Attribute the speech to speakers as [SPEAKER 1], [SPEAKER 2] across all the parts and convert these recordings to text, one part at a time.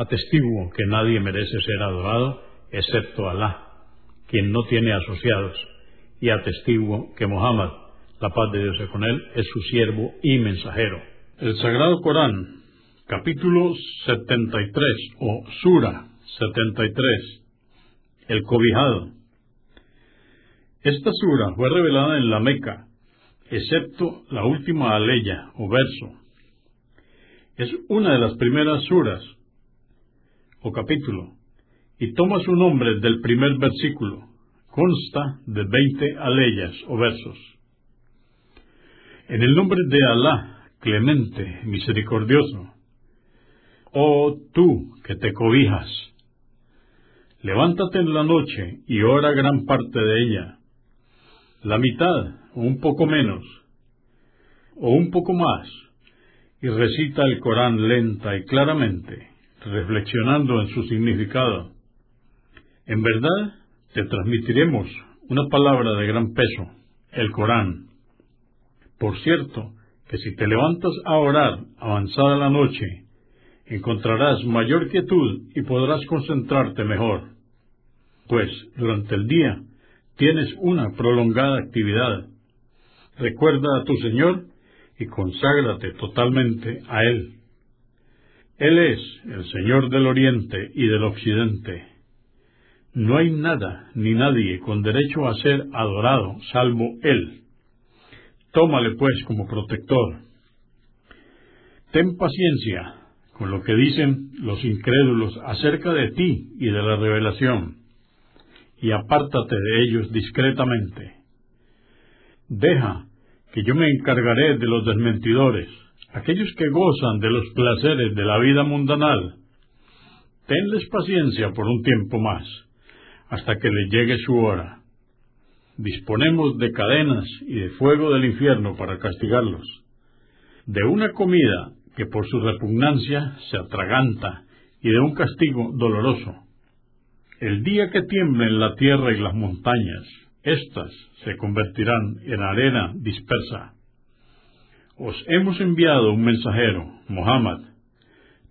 [SPEAKER 1] Atestiguo que nadie merece ser adorado excepto Alá, quien no tiene asociados, y atestiguo que Muhammad, la paz de Dios es con él, es su siervo y mensajero. El Sagrado Corán, capítulo 73 o Sura 73, el cobijado. Esta sura fue revelada en la Meca, excepto la última aleya o verso. Es una de las primeras suras o capítulo, y toma su nombre del primer versículo. Consta de veinte aleyas o versos. En el nombre de Alá, clemente, misericordioso, oh tú que te cobijas, levántate en la noche y ora gran parte de ella, la mitad o un poco menos, o un poco más, y recita el Corán lenta y claramente reflexionando en su significado. En verdad, te transmitiremos una palabra de gran peso, el Corán. Por cierto, que si te levantas a orar avanzada la noche, encontrarás mayor quietud y podrás concentrarte mejor, pues durante el día tienes una prolongada actividad. Recuerda a tu Señor y conságrate totalmente a Él. Él es el Señor del Oriente y del Occidente. No hay nada ni nadie con derecho a ser adorado salvo Él. Tómale pues como protector. Ten paciencia con lo que dicen los incrédulos acerca de ti y de la revelación, y apártate de ellos discretamente. Deja que yo me encargaré de los desmentidores aquellos que gozan de los placeres de la vida mundanal, tenles paciencia por un tiempo más, hasta que les llegue su hora. Disponemos de cadenas y de fuego del infierno para castigarlos, de una comida que por su repugnancia se atraganta y de un castigo doloroso. El día que tiemblen la tierra y las montañas, éstas se convertirán en arena dispersa os hemos enviado un mensajero, Mohammed,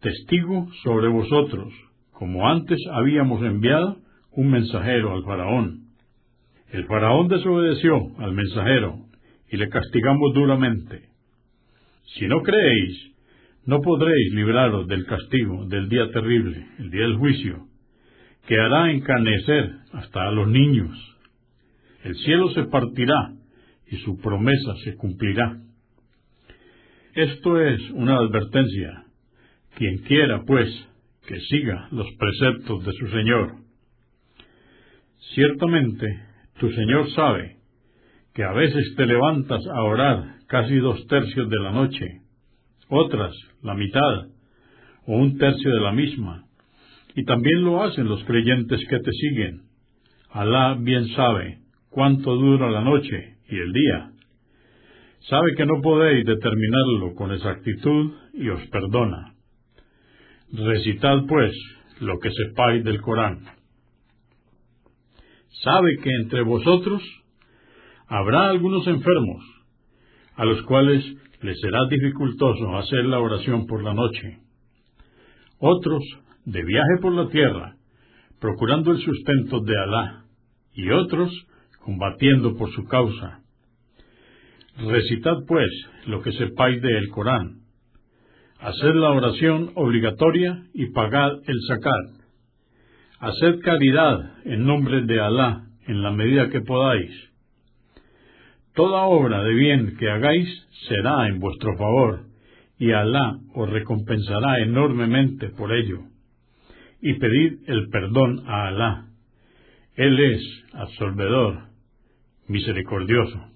[SPEAKER 1] testigo sobre vosotros, como antes habíamos enviado un mensajero al faraón. El faraón desobedeció al mensajero y le castigamos duramente. Si no creéis, no podréis libraros del castigo del día terrible, el día del juicio, que hará encanecer hasta a los niños. El cielo se partirá y su promesa se cumplirá. Esto es una advertencia. Quien quiera, pues, que siga los preceptos de su Señor. Ciertamente, tu Señor sabe que a veces te levantas a orar casi dos tercios de la noche, otras la mitad, o un tercio de la misma, y también lo hacen los creyentes que te siguen. Alá bien sabe cuánto dura la noche y el día sabe que no podéis determinarlo con exactitud y os perdona. Recitad, pues, lo que sepáis del Corán. Sabe que entre vosotros habrá algunos enfermos, a los cuales les será dificultoso hacer la oración por la noche. Otros de viaje por la tierra, procurando el sustento de Alá, y otros combatiendo por su causa Recitad, pues, lo que sepáis del Corán. Haced la oración obligatoria y pagad el zakat. Haced caridad en nombre de Alá en la medida que podáis. Toda obra de bien que hagáis será en vuestro favor, y Alá os recompensará enormemente por ello. Y pedid el perdón a Alá. Él es absolvedor, misericordioso.